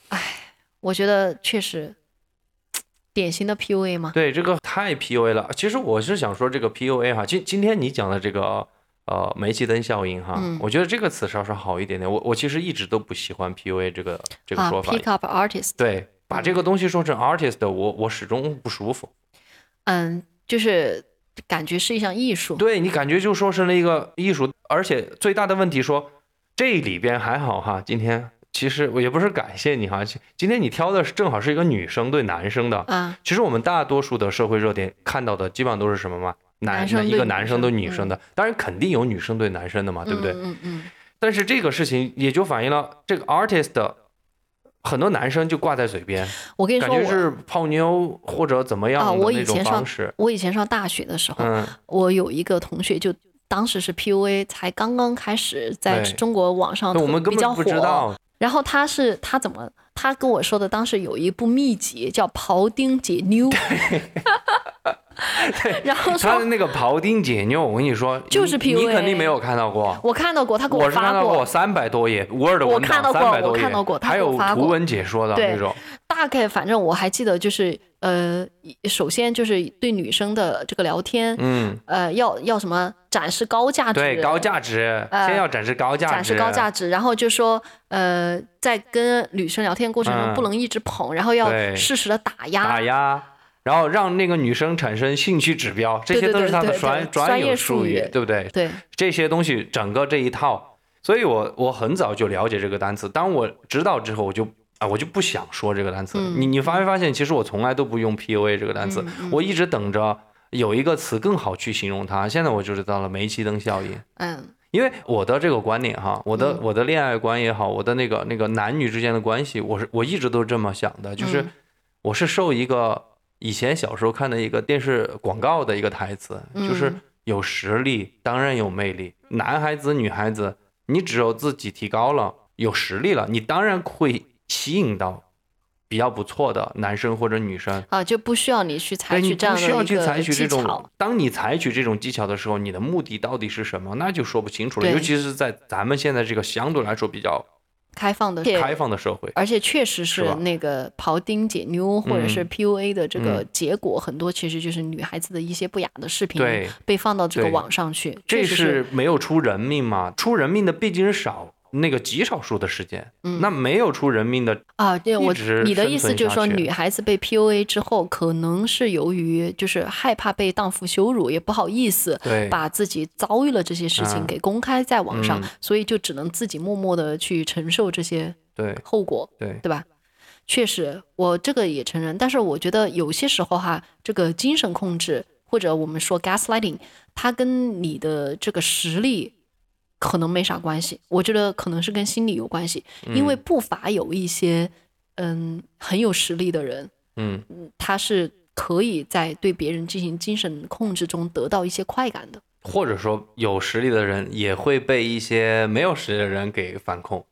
哎我觉得确实典型的 PUA 嘛。对，这个太 PUA 了。其实我是想说这个 PUA 哈，今今天你讲的这个呃煤气灯效应哈，嗯我觉得这个词稍稍好一点点。我我其实一直都不喜欢 PUA 这个这个啊说法。，pick up artist，对，把这个东西说成 artist，我我始终不舒服。嗯，就是感觉是一项艺术。对你感觉就说成了一个艺术，而且最大的问题说这里边还好哈，今天。其实我也不是感谢你哈，今今天你挑的是正好是一个女生对男生的，啊，其实我们大多数的社会热点看到的基本上都是什么嘛？男生一个男生对女生的，当然肯定有女生对男生的嘛，对不对？嗯嗯嗯但是这个事情也就反映了这个 artist 的很多男生就挂在嘴边，我跟你说，我感觉是泡妞或者怎么样啊，我以前上。我以前上大学的时候，嗯，我有一个同学就。当时是 PUA 才刚刚开始在中国网上那我们比较火，不知道，然后他是他怎么他跟我说的，当时有一部秘籍叫《庖丁解 妞》，然后他的那个庖丁解牛，我跟你说，就是你肯定没有看到过。我看到过，他给我发到过三百多页 Word 我文档，看到过三百多页，我看到过他还有图文解说的那种。大概反正我还记得，就是呃，首先就是对女生的这个聊天，嗯，呃，要要什么展示高价值，对，高价值，呃先要展示高价值，展示高价值，然后就说呃，在跟女生聊天过程中嗯。不能一直捧，然后要适时的打压，打压，然后让那个女生产生兴趣指标，这些都是他的专专业有术术语对不对？对，这些东西整个这一套，所以我我很早就了解这个单词，当我知道之后，我就啊我就不想说这个单词。嗯。你你发没发现，其实我从来都不用 PUA 这个单词，我一直等着有一个词更好去形容它。现在我就知道了煤气灯效应。嗯。因为我的这个观点哈，我的、嗯。我的恋爱观也好，我的那个那个男女之间的关系，我是我一直都是这么想的，就是嗯。我是受一个以前小时候看的一个电视广告的一个台词，就是嗯有实力当然有魅力，男孩子女孩子，你只有自己提高了，有实力了，你当然会吸引到比较不错的男生或者女生。啊，就不需要你去采取这样的需要去采取这种巧，，当你采取这种技巧的时候，你的目的到底是什么，那就说不清楚了。尤其是在咱们现在这个相对来说比较开放的，开放的社会，而且确实是那个庖丁解妞或者是嗯 PUA 的这个嗯。结果，很多其实就是女孩子的一些不雅的视频对。被放到这个网上去，这是没有出人命嘛？出人命的毕竟是少那个极少数的事件，嗯。那没有出人命的，啊，对我你的意思就是说，女孩子被 PUA 之后，可能是由于就是害怕被荡妇羞辱，也不好意思对把自己遭遇了这些事情嗯。给公开在网上，嗯。所以就只能自己默默的去承受这些对后果，对，对吧？确实，我这个也承认，但是我觉得有些时候哈，这个精神控制或者我们说 gaslighting，它跟你的这个实力可能没啥关系，我觉得可能是跟心理有关系，因为不乏有一些嗯很有实力的人，嗯他是可以在对别人进行精神控制中得到一些快感的。或者说有实力的人也会被一些没有实力的人给反控。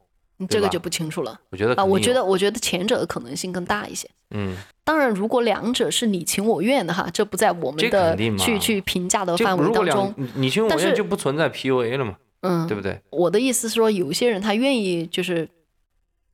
这个就不清楚了我觉得啊，我觉得得我觉得前者的可能性更大一些。嗯，当然，如果两者是你情我愿的哈，这不在我们的去去评价的范围当中。你你情我愿就不存在 PUA 了嘛，嗯，对不对？我的意思是说，有些人他愿意就是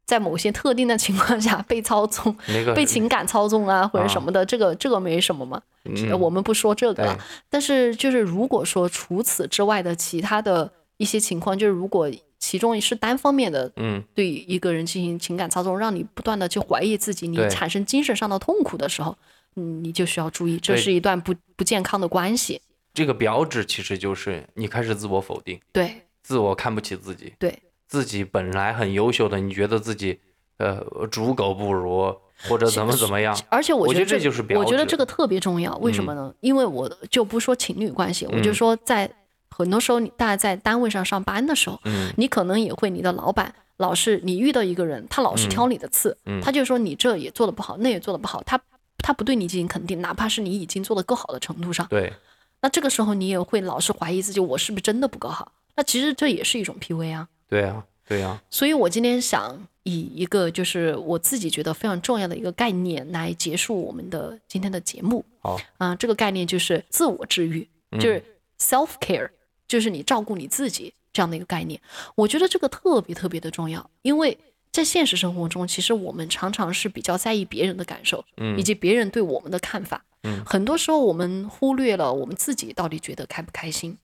在某些特定的情况下被操纵、那个被情感操纵啊，或者什么的，这个这个没什么嘛。嗯我们不说这个了。但是就是如果说除此之外的其他的一些情况，就是如果其中是单方面的嗯对一个人进行情感操纵，让你不断的去怀疑自己，你产生精神上的痛苦的时候，嗯，你就需要注意，这是一段不不健康的关系。这个标志其实就是你开始自我否定，对。自我看不起自己，对，自己本来很优秀的，你觉得自己呃猪狗不如，或者怎么怎么样，而且我觉得这就是标我觉得这个特别重要，为什么呢？因为我就不说情侣关系，我就嗯。说在很多时候，你大家在单位上上班的时候，嗯你可能也会你的老板老是你遇到一个人，他老是挑你的刺，嗯他就说你这也做的不好，那也做的不好，他他不对你进行肯定，哪怕是你已经做的够好的程度上，对，那这个时候你也会老是怀疑自己，我是不是真的不够好？那其实这也是一种 PUA 啊。对啊，对啊，所以我今天想以一个就是我自己觉得非常重要的一个概念来结束我们的今天的节目。好，啊、这个概念就是自我治愈，就是 self care，、就是你照顾你自己这样的一个概念。我觉得这个特别特别的重要，因为在现实生活中，其实我们常常是比较在意别人的感受，嗯以及别人对我们的看法。嗯很多时候我们忽略了我们自己到底觉得开不开心。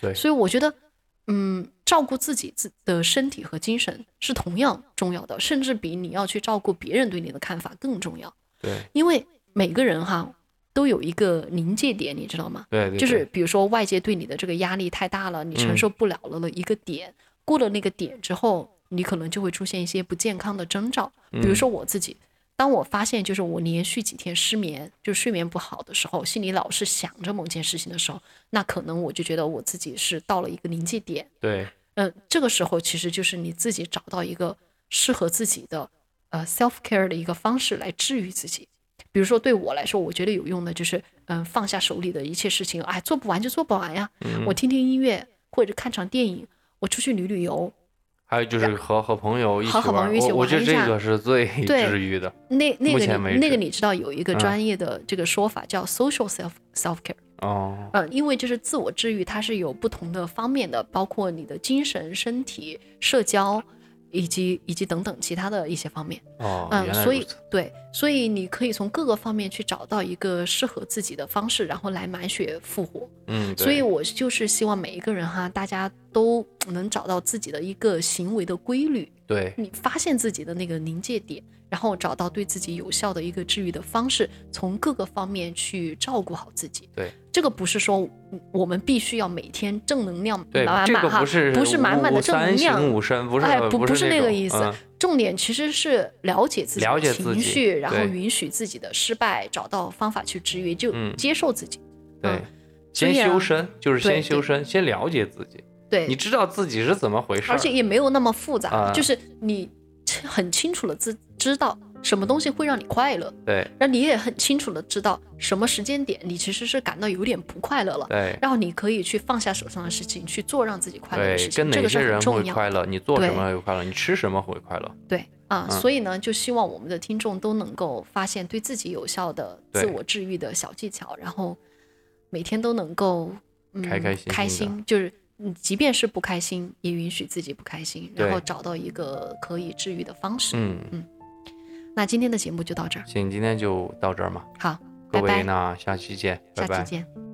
对所以我觉得，嗯，照顾自己自的身体和精神是同样重要的，甚至比你要去照顾别人对你的看法更重要。对因为每个人哈都有一个临界点，你知道吗？对对，就是比如说外界对你的这个压力太大了，你承嗯受不了了的一个点，过了那个点之后，你可能就会出现一些不健康的征兆。比如嗯说我自己，当我发现就是我连续几天失眠，就睡眠不好的时候，心里老是想着某件事情的时候，那可能我就觉得我自己是到了一个临界点。对嗯，这个时候其实就是你自己找到一个适合自己的呃 self care 的一个方式来治愈自己。比如说对我来说，我觉得有用的就是嗯放下手里的一切事情，哎，做不完就做不完呀。嗯我听听音乐或者看场电影，我出去旅旅游，还有就是和和朋友一起和和朋玩，友一起我我觉得这个是最 治愈的。那那个那个你知道有一个嗯专业的这个说法叫 social self self care。哦，嗯，因为就是自我治愈，它是有不同的方面的，包括你的精神、身体、社交，以及以及等等其他的一些方面。哦，嗯，所以。对，所以你可以从各个方面去找到一个适合自己的方式，然后来满血复活。嗯，所以我就是希望每一个人哈，大家都能找到自己的一个行为的规律，对你发现自己的那个临界点，然后找到对自己有效的一个治愈的方式，从各个方面去照顾好自己。对，这个不是说嗯我们必须要每天正能量满满哈，不是不是满满的正能量三，行五身，不是哎，不不是那个意思。嗯重点其实是了解自己情绪，然后允许自己的失败，找到方法去治愈，就嗯接受自己。对先修身，就是先修身，先了解自己，对，你知道自己是怎么回事，而且也没有那么复杂，啊就是你很清楚的知知道什么东西会让你快乐，对。然后你也很清楚的知道什么时间点你其实是感到有点不快乐了，对。然后你可以去放下手上的事情，去做让自己快乐的事，情，这个是很重要的。快乐，你做什对么会快乐，你吃什么会快乐，对啊，嗯。所以呢，就希望我们的听众都能够发现对自己有效的自我治愈的小技巧，然后每天都能够嗯开开心心开心，就是嗯，即便是不开心，也允许自己不开心，然后找到一个可以治愈的方式。嗯嗯，那今天的节目就到这儿，行，今天就到这儿嘛，好，各位拜拜，那下期见，拜拜下期。见。